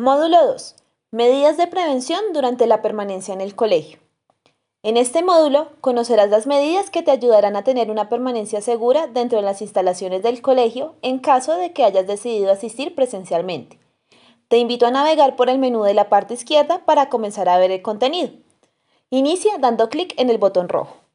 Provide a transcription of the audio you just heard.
Módulo 2. Medidas de prevención durante la permanencia en el colegio. En este módulo conocerás las medidas que te ayudarán a tener una permanencia segura dentro de las instalaciones del colegio en caso de que hayas decidido asistir presencialmente. Te invito a navegar por el menú de la parte izquierda para comenzar a ver el contenido. Inicia dando clic en el botón rojo.